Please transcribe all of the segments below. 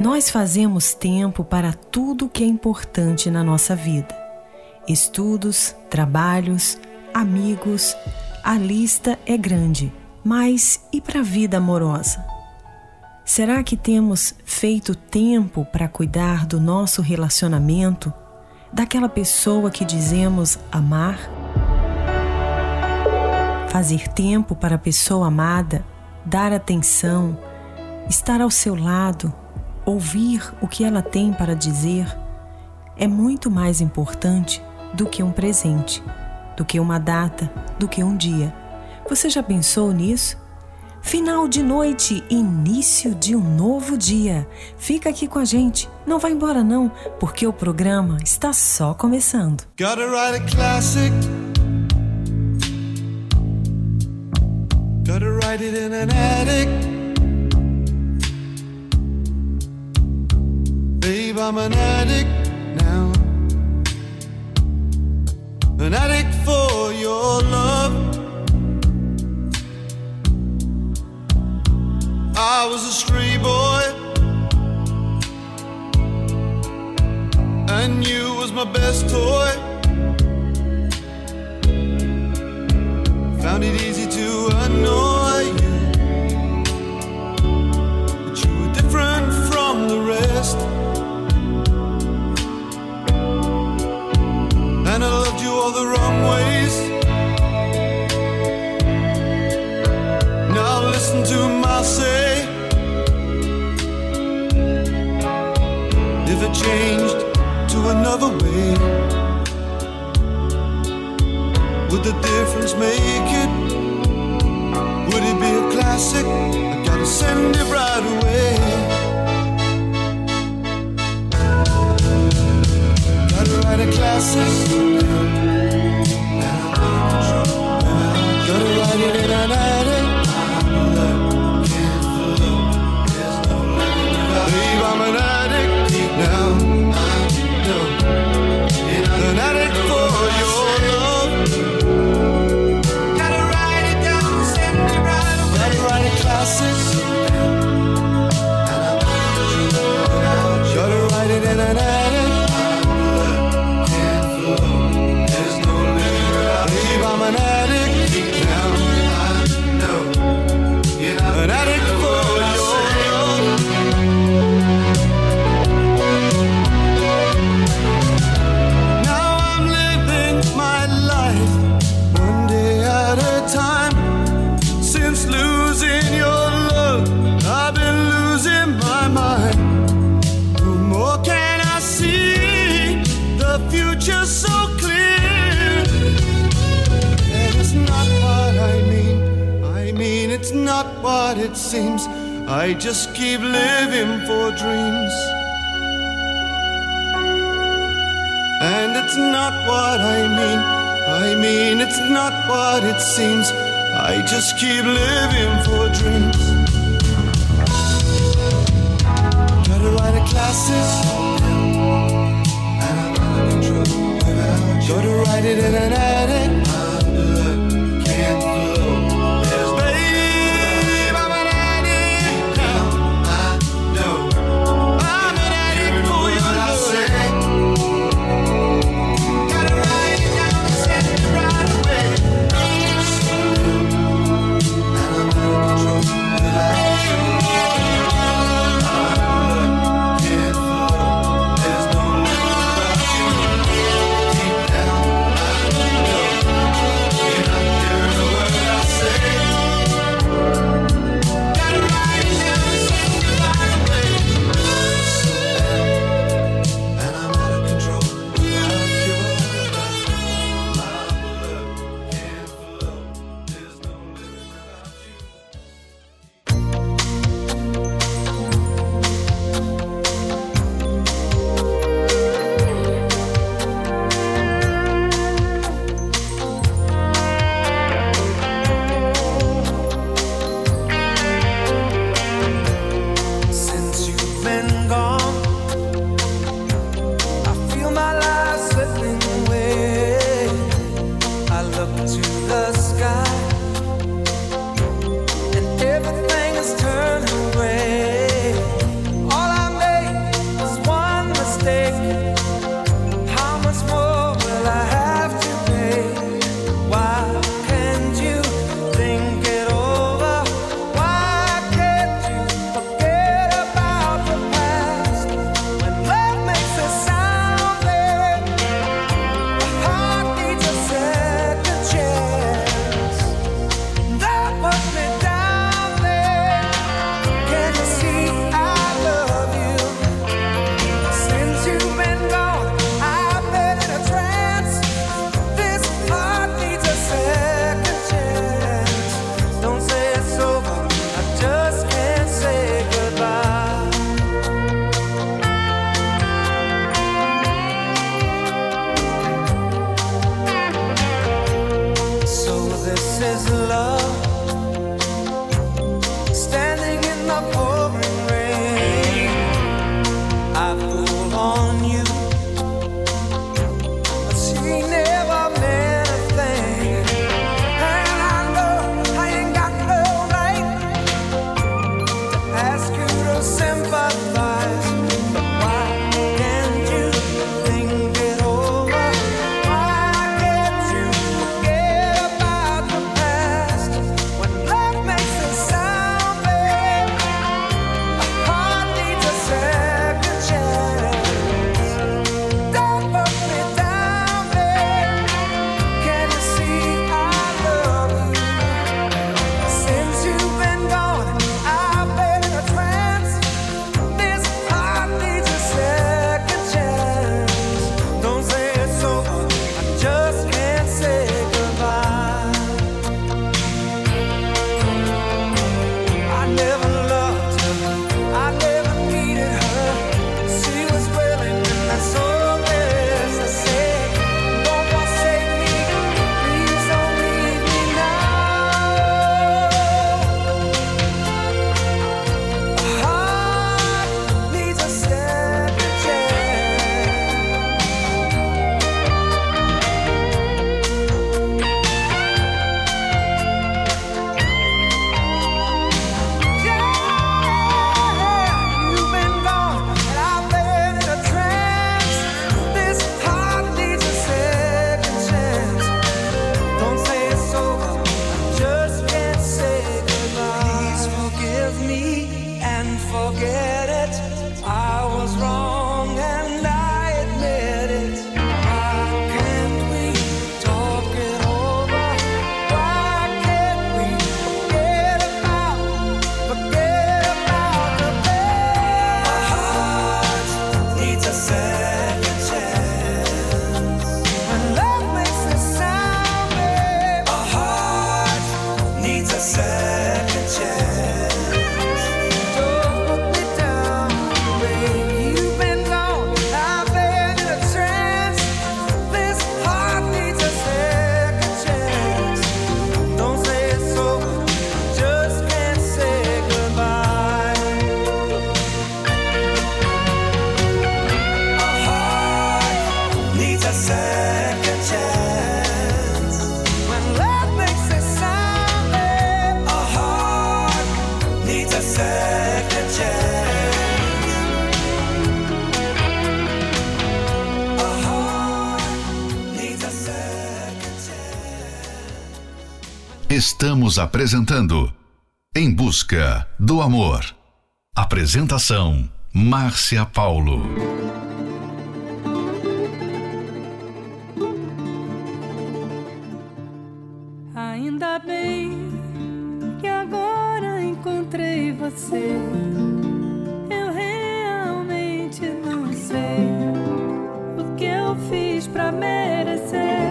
Nós fazemos tempo para tudo que é importante na nossa vida: estudos, trabalhos, amigos. A lista é grande, mas e para a vida amorosa? Será que temos feito tempo para cuidar do nosso relacionamento, daquela pessoa que dizemos amar? Fazer tempo para a pessoa amada, dar atenção, estar ao seu lado, ouvir o que ela tem para dizer é muito mais importante do que um presente, do que uma data, do que um dia. Você já pensou nisso? Final de noite, início de um novo dia. Fica aqui com a gente, não vai embora não, porque o programa está só começando. Gotta write a classic. Gotta write it in an attic. Babe, I'm an addict now. An addict for your love. I was a stray boy, and you was my best toy. Found it easy mean, it's not what it seems. I just keep living for dreams. Gotta write a classic. Gotta write it in an attic. Estamos apresentando Em Busca do Amor. Apresentação: Márcia Paulo. Ainda bem que agora encontrei você. Eu realmente não sei o que eu fiz pra merecer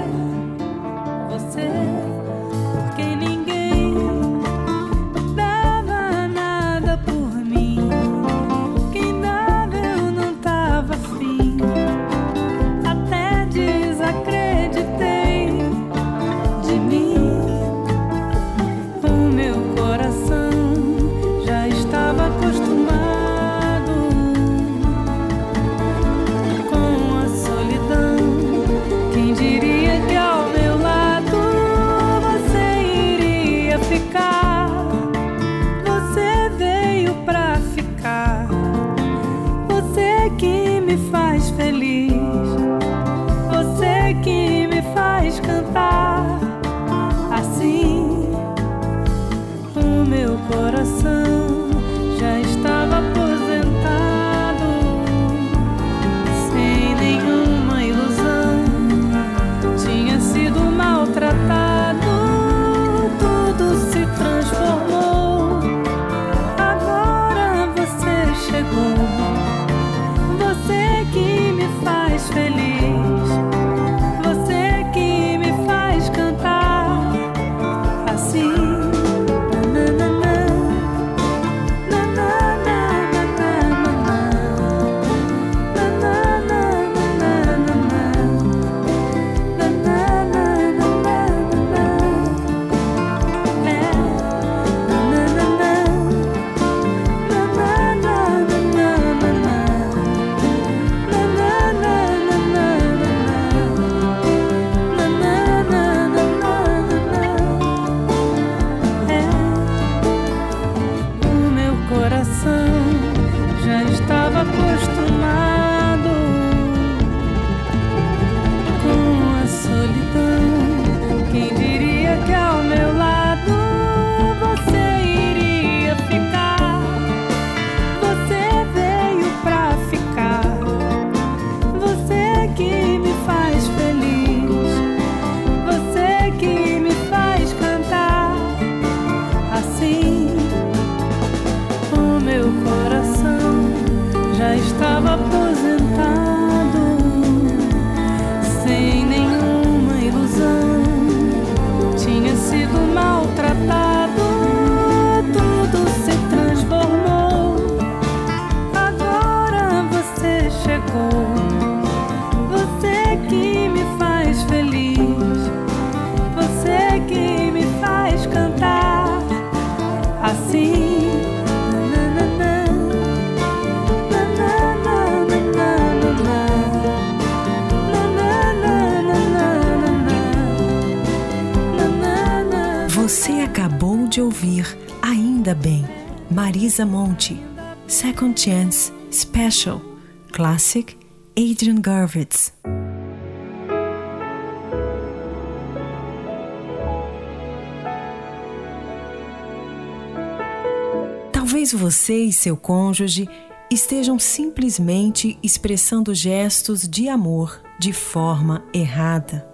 Second Chance, Special, Classic, Adrian Garvitz. Talvez você e seu cônjuge estejam simplesmente expressando gestos de amor de forma errada.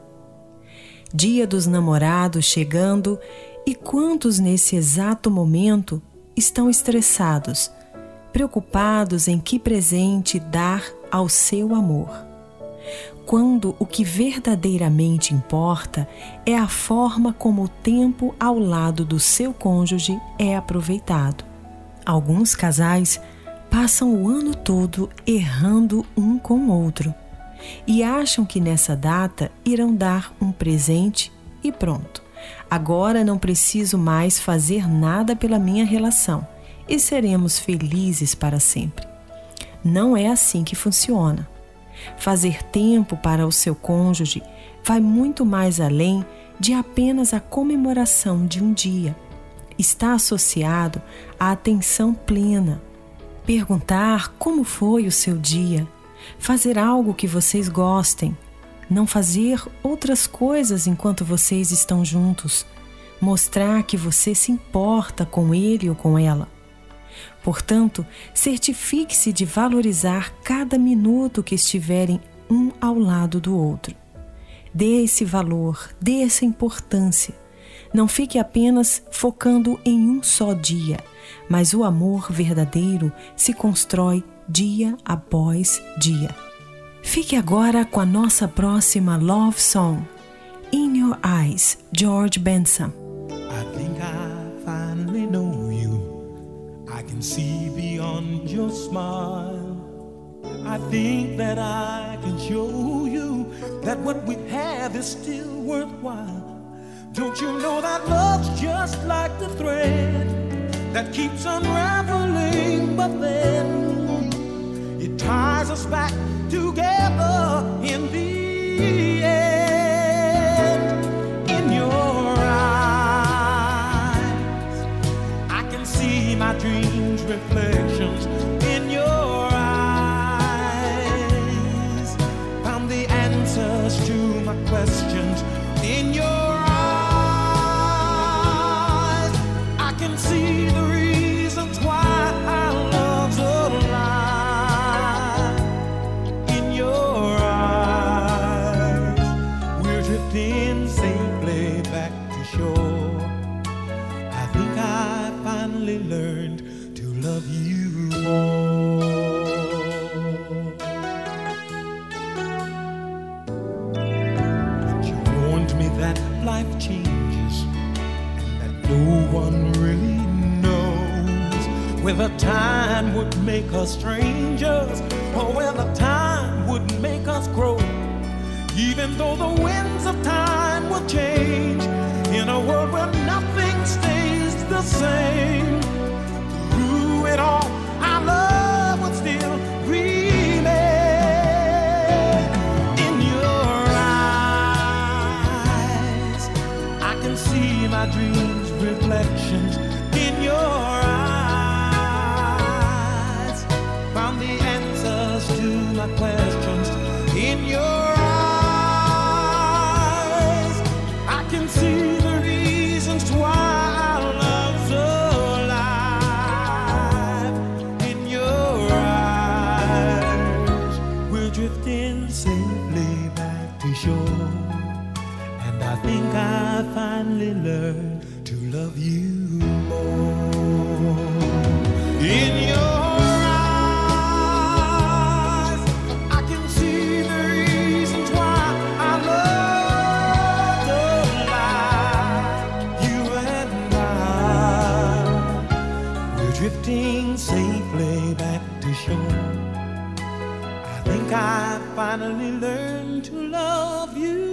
Dia dos namorados chegando e quantos nesse exato momento estão estressados, preocupados em que presente dar ao seu amor. Quando o que verdadeiramente importa é a forma como o tempo ao lado do seu cônjuge é aproveitado. Alguns casais passam o ano todo errando um com o outro e acham que nessa data irão dar um presente e pronto. Agora não preciso mais fazer nada pela minha relação e seremos felizes para sempre. Não é assim que funciona. Fazer tempo para o seu cônjuge vai muito mais além de apenas a comemoração de um dia. Está associado à atenção plena. Perguntar como foi o seu dia, fazer algo que vocês gostem, não fazer outras coisas enquanto vocês estão juntos, mostrar que você se importa com ele ou com ela. Portanto, certifique-se de valorizar cada minuto que estiverem um ao lado do outro. Dê esse valor, dê essa importância. Não fique apenas focando em um só dia, mas o amor verdadeiro se constrói dia após dia. Fique agora com a nossa próxima love song, In Your Eyes, George Benson. See beyond your smile. I think that I can show you that what we have is still worthwhile. Don't you know that love's just like the thread that keeps unraveling, but then it ties us back together in the end. In your eyes, I can see my dreams, whether time would make us strangers or whether time would make us grow. Even though the winds of time will change in a world where nothing stays the same, drifting safely back to shore. I think I finally learned to love you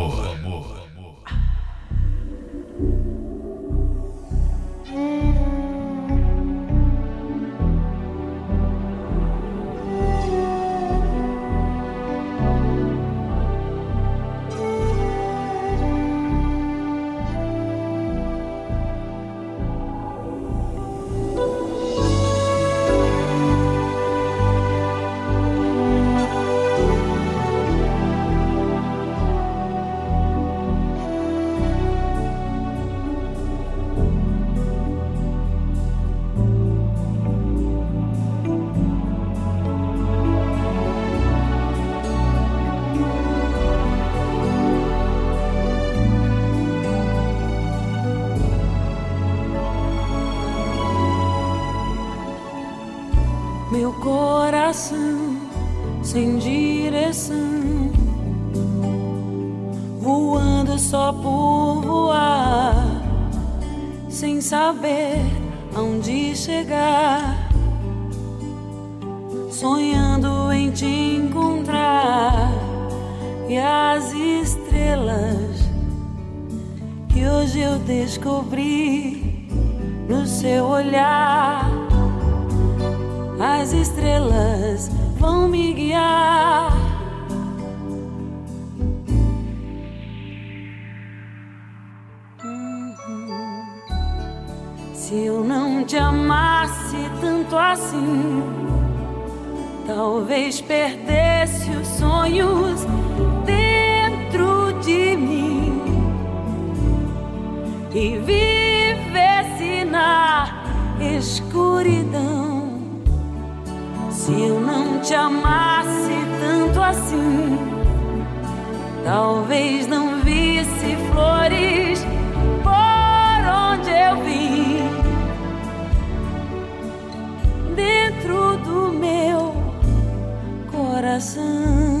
As estrelas vão me guiar. Uhum. Se eu não te amasse tanto assim, talvez perdesse os sonhos dentro de mim e vivesse na escuridão. Se eu não te amasse tanto assim, talvez não visse flores por onde eu vim. Dentro do meu coração.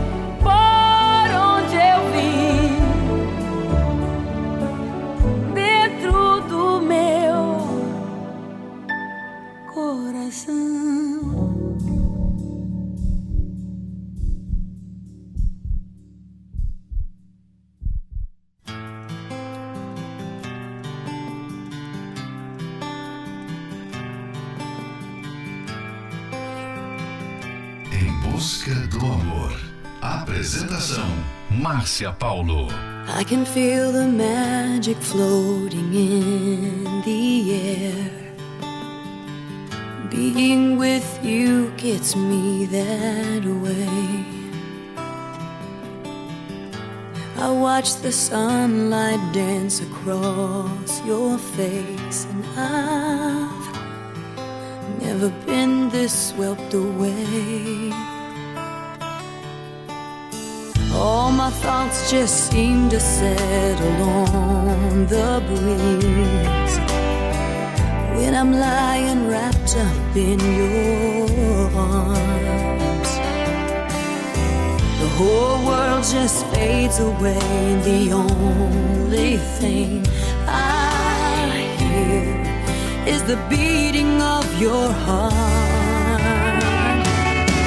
Busca do amor. Apresentação Márcia Paulo. I can feel the magic floating in the air. Being with you gets me that way. I watch the sunlight dance across your face, and I've never been this swept away. All my thoughts just seem to settle on the breeze when I'm lying wrapped up in your arms. The whole world just fades away, and the only thing I hear is the beating of your heart.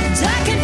And I can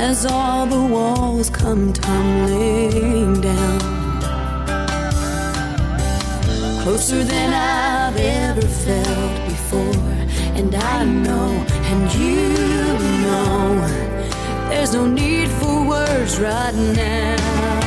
as all the walls come tumbling down. Closer than I've ever felt before, and I know, and you know, there's no need for words right now.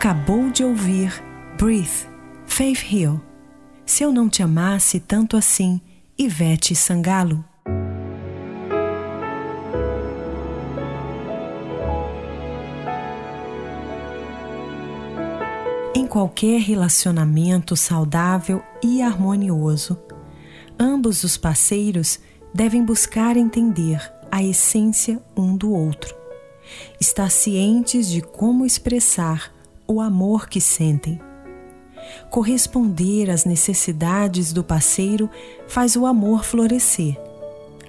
Acabou de ouvir Breathe, Faith Hill. Se eu não te amasse tanto assim, Ivete Sangalo. Em qualquer relacionamento saudável e harmonioso, ambos os parceiros devem buscar entender a essência um do outro, estar cientes de como expressar o amor que sentem. Corresponder às necessidades do parceiro faz o amor florescer,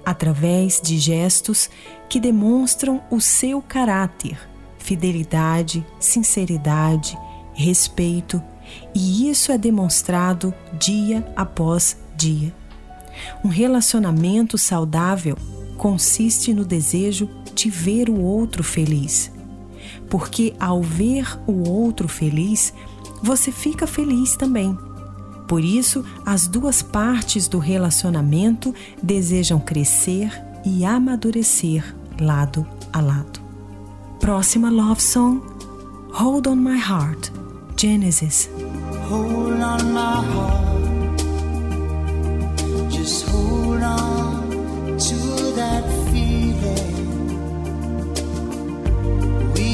através de gestos que demonstram o seu caráter, fidelidade, sinceridade, respeito, e isso é demonstrado dia após dia. Um relacionamento saudável consiste no desejo de ver o outro feliz porque ao ver o outro feliz, você fica feliz também. Por isso, as duas partes do relacionamento desejam crescer e amadurecer lado a lado. Próxima love song: Hold on My Heart, Genesis. Hold on my heart, just hold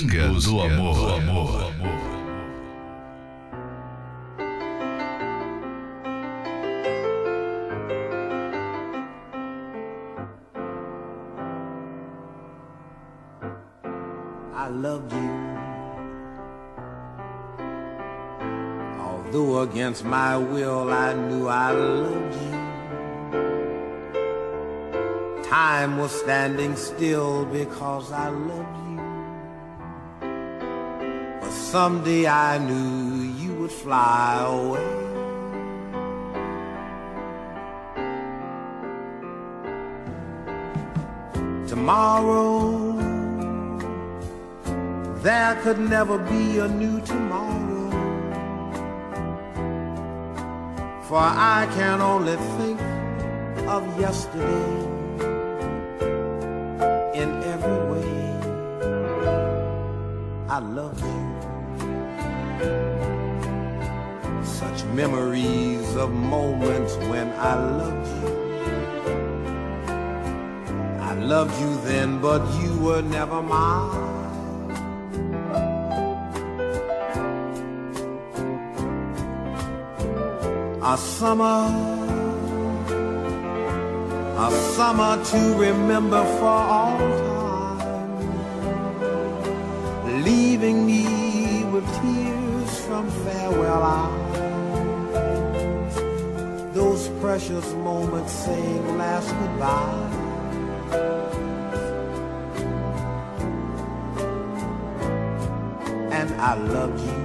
Em busca, em busca do amor. Do amor. I loved you. Although against my will, I knew I loved you. Time was standing still because I loved you. Someday I knew you would fly away. Tomorrow, there could never be a new tomorrow. For I can only think of yesterday in every way. I love you. Memories of moments when I loved you. I loved you then, but you were never mine. A summer, a summer to remember for all time, leaving me precious moments saying last goodbye. And I loved you.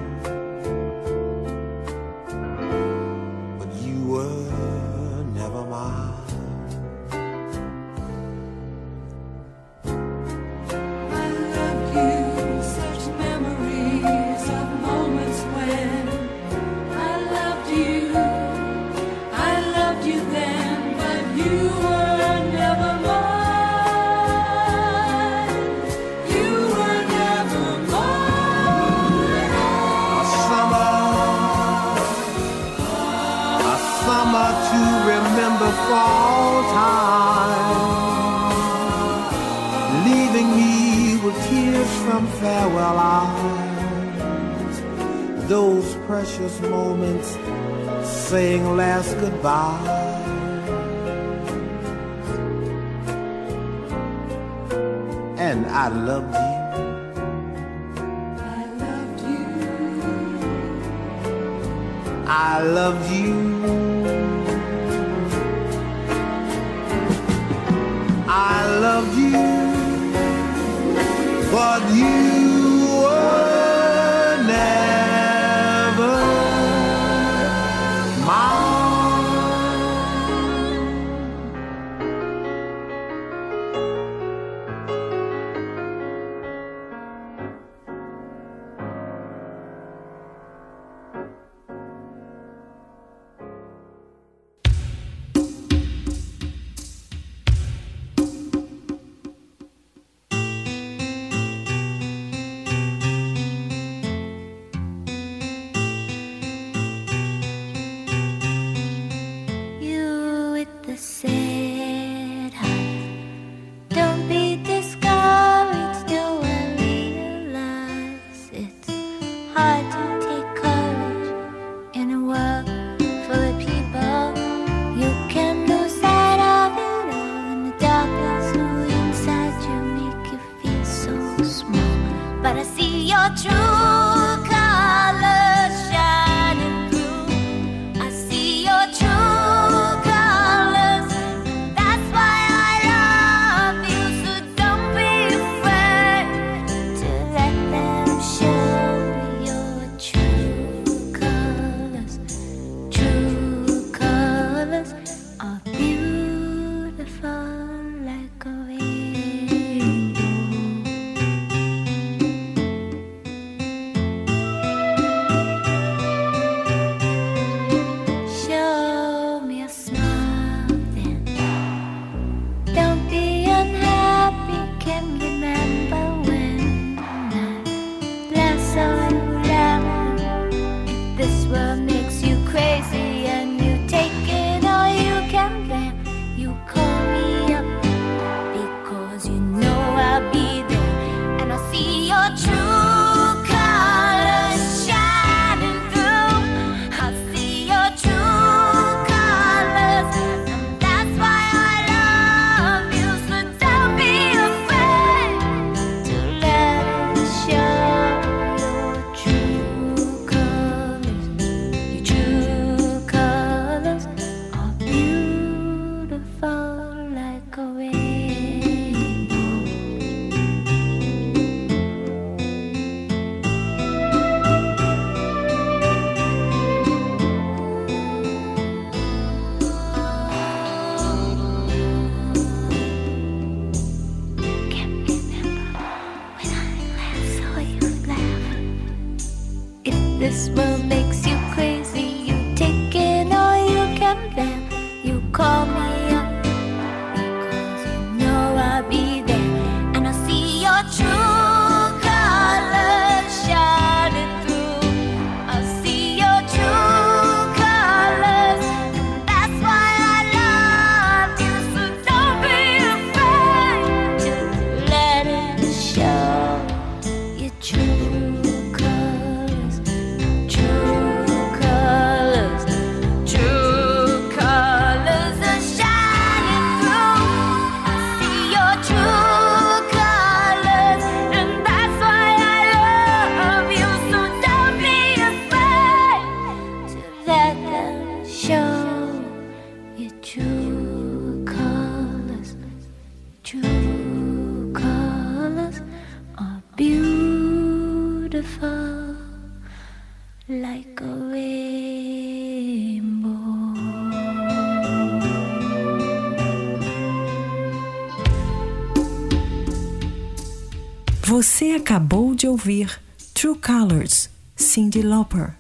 Você acabou de ouvir True Colors, Cyndi Lauper.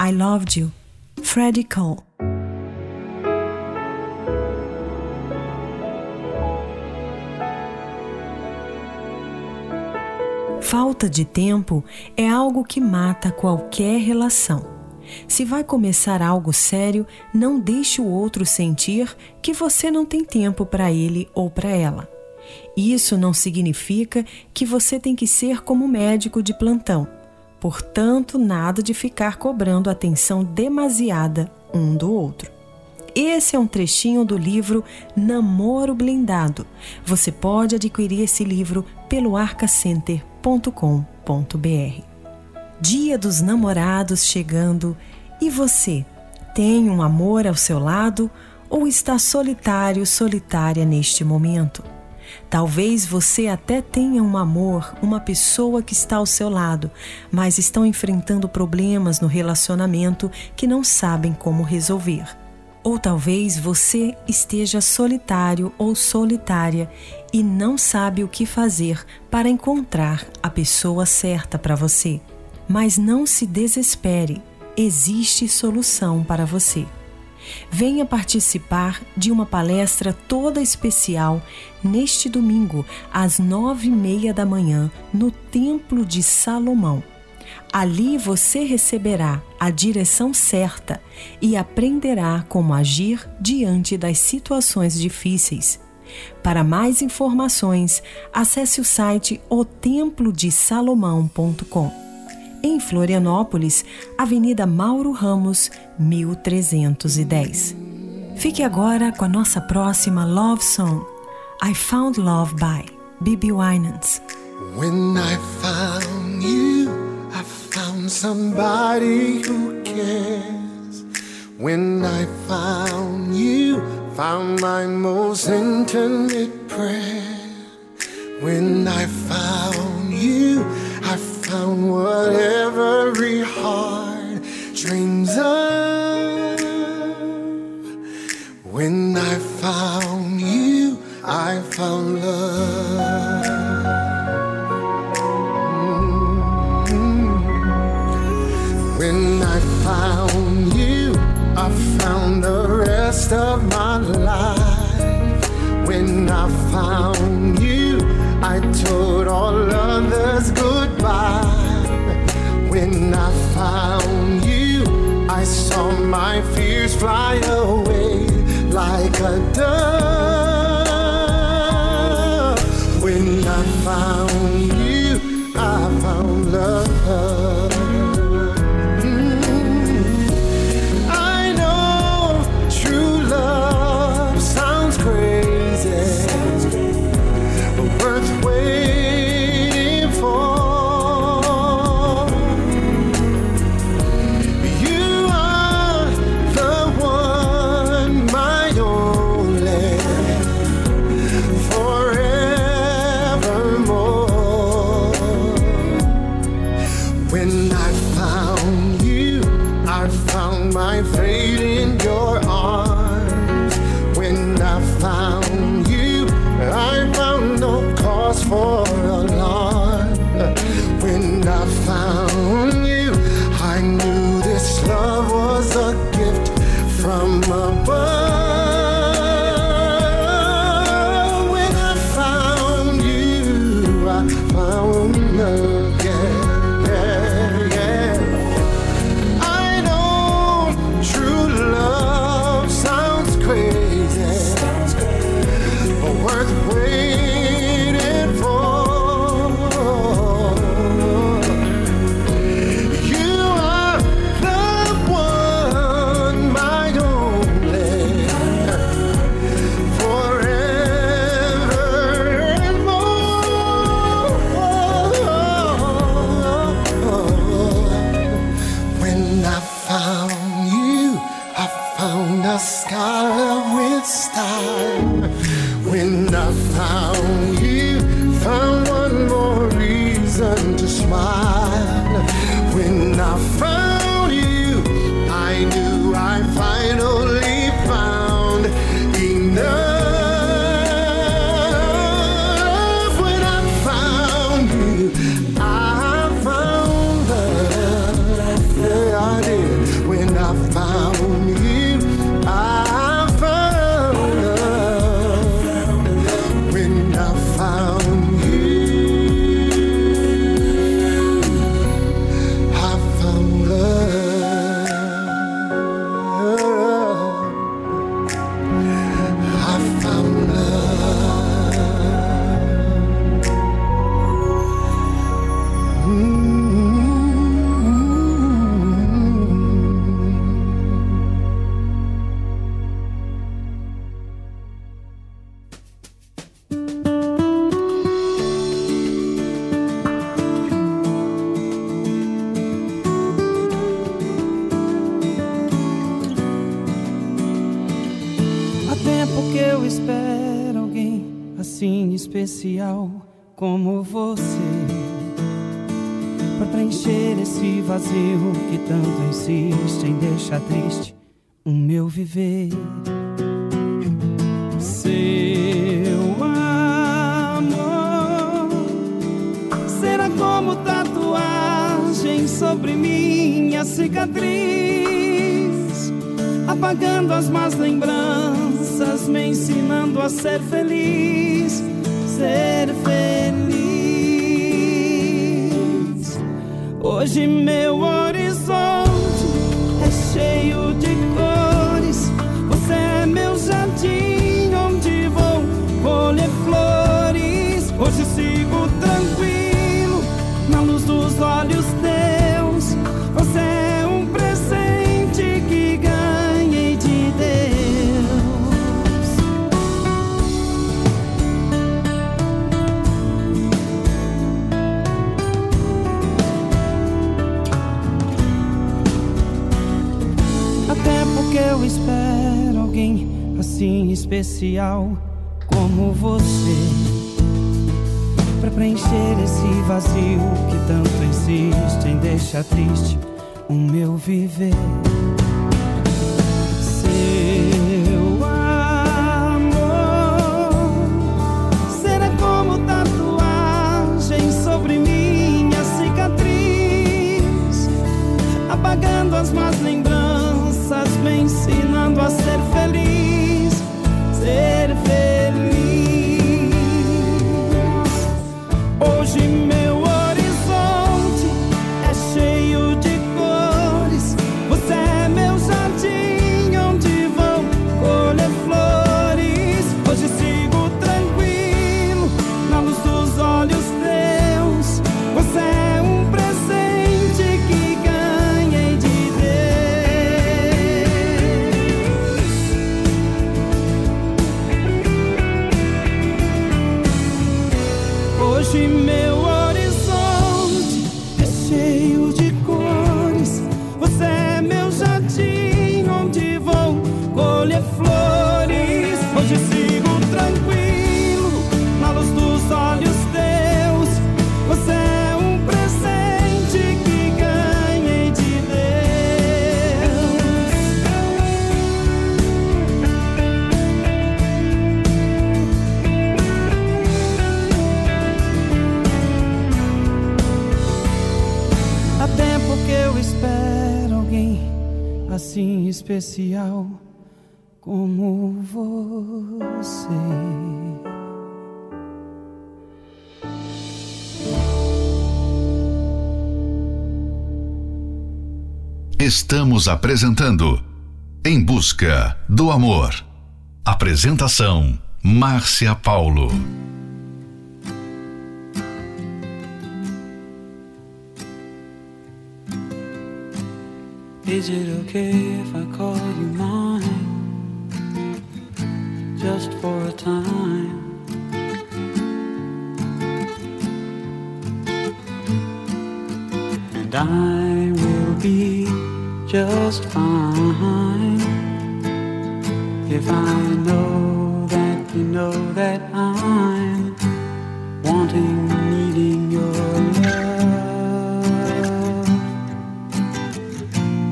I Loved You, Freddie Cole. Falta de tempo é algo que mata qualquer relação. Se vai começar algo sério, não deixe o outro sentir que você não tem tempo para ele ou para ela. Isso não significa que você tem que ser como médico de plantão. Portanto, nada de ficar cobrando atenção demasiada um do outro. Esse é um trechinho do livro Namoro Blindado. Você pode adquirir esse livro pelo arcacenter.com.br. Dia dos Namorados chegando e você tem um amor ao seu lado ou está solitário, solitária neste momento? Talvez você até tenha um amor, uma pessoa que está ao seu lado, mas estão enfrentando problemas no relacionamento que não sabem como resolver. Ou talvez você esteja solitário ou solitária e não sabe o que fazer para encontrar a pessoa certa para você. Mas não se desespere, existe solução para você. Venha participar de uma palestra toda especial neste domingo, às nove e meia da manhã, no Templo de Salomão. Ali você receberá a direção certa e aprenderá como agir diante das situações difíceis. Para mais informações, acesse o site otemplodesalomão.com. Em Florianópolis, Avenida Mauro Ramos, 1310. Fique agora com a nossa próxima love song, I Found Love by Bibi Winans. When I found you, I found somebody who cares. When I found you, found my most intimate prayer. When I found you, I found what every heart dreams of. When I found you, I found fly away like a dove. Sobre minha cicatriz, apagando as más lembranças, me ensinando a ser feliz, ser feliz. Hoje meu horizonte é cheio de cores. Você é meu jardim onde vou colher flores. Hoje sigo tranquilo na luz dos olhos assim especial como você Pra preencher esse vazio que tanto insiste em deixar triste o meu viver. Seu amor será como tatuagem sobre minha cicatriz apagando as más lembranças, me ensinando a ser Estamos apresentando Em Busca do Amor. Apresentação: Márcia Paulo. Is it okay if I call you mine? Just for a time. And I will be just fine. If I know that you know that I'm wanting, needing your love.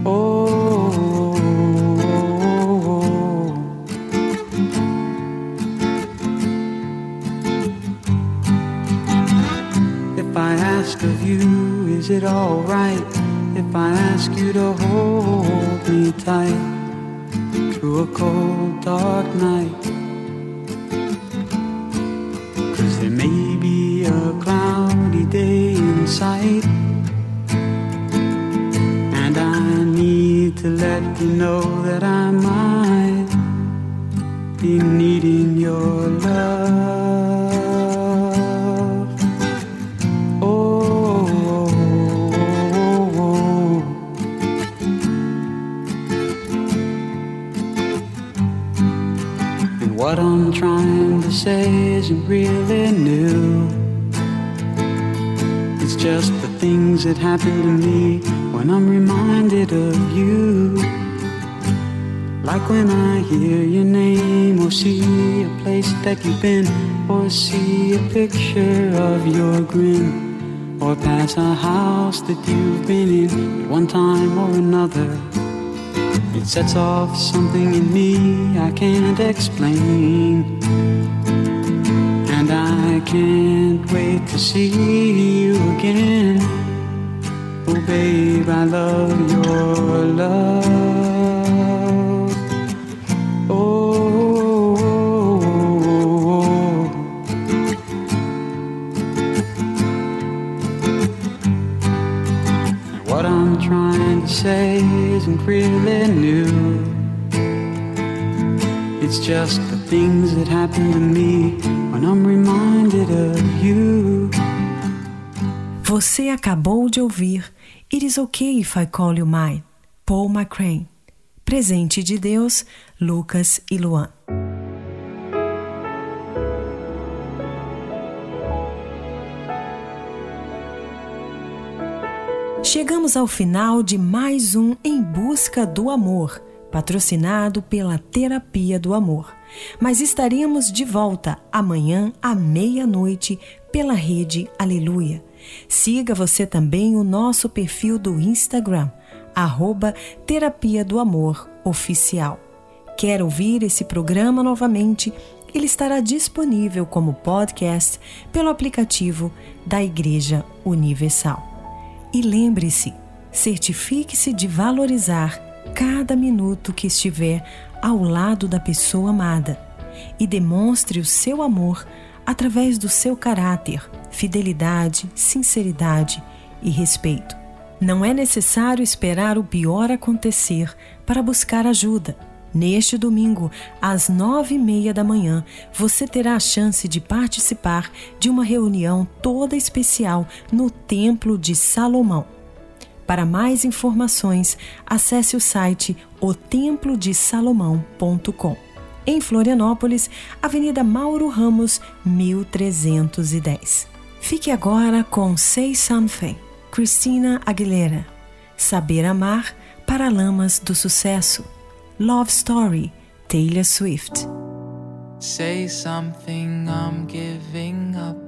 Oh, if I ask of you, is it alright if I ask you to hold me tight through a cold, dark night? Cause there may be a cloudy day in sight. And I need to let you know that I might be needing your love. Say isn't really new. It's just the things that happen to me when I'm reminded of you. Like when I hear your name or see a place that you've been or see a picture of your grin or pass a house that you've been in one time or another. It sets off something in me I can't explain. I can't wait to see you again. Oh, babe, I love your love. Oh, And what I'm trying to say isn't really new. It's just the things that happen to me when I'm reminded of you. Você acabou de ouvir It Is Okay If I Call You Mine, Paul McCrane. Presente de Deus, Lucas e Luan. Chegamos ao final de mais um Em Busca do Amor, patrocinado pela Terapia do Amor. Mas estaremos de volta amanhã à meia-noite pela rede Aleluia. Siga você também o nosso perfil do Instagram, arroba Terapia do Amor Oficial. Quer ouvir esse programa novamente? Ele estará disponível como podcast pelo aplicativo da Igreja Universal. E lembre-se, certifique-se de valorizar cada minuto que estiver ao lado da pessoa amada e demonstre o seu amor através do seu caráter, fidelidade, sinceridade e respeito. Não é necessário esperar o pior acontecer para buscar ajuda. Neste domingo, às nove e meia da manhã, você terá a chance de participar de uma reunião toda especial no Templo de Salomão. Para mais informações, acesse o site otemplodesalomão.com. Em Florianópolis, Avenida Mauro Ramos, 1310. Fique agora com Say Something, Christina Aguilera. Saber amar para lamas do sucesso. Love Story, Taylor Swift. Say something, I'm giving up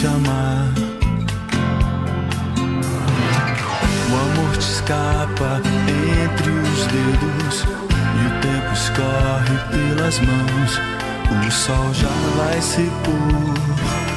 te amar. O amor te escapa entre os dedos e o tempo escorre pelas mãos. O sol já vai se pôr.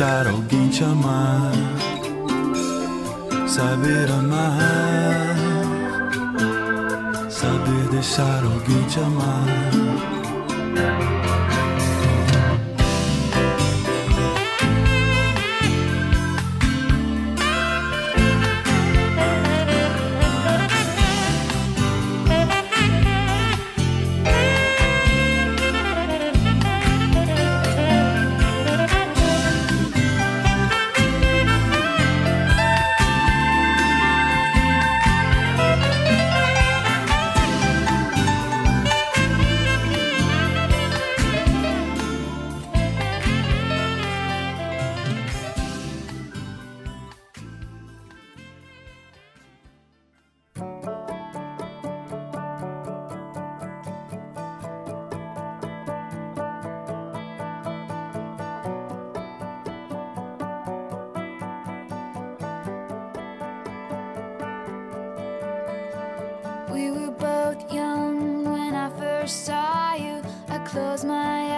deixar alguém te amar, saber amar, saber deixar alguém te amar. saw you, I closed my eyes.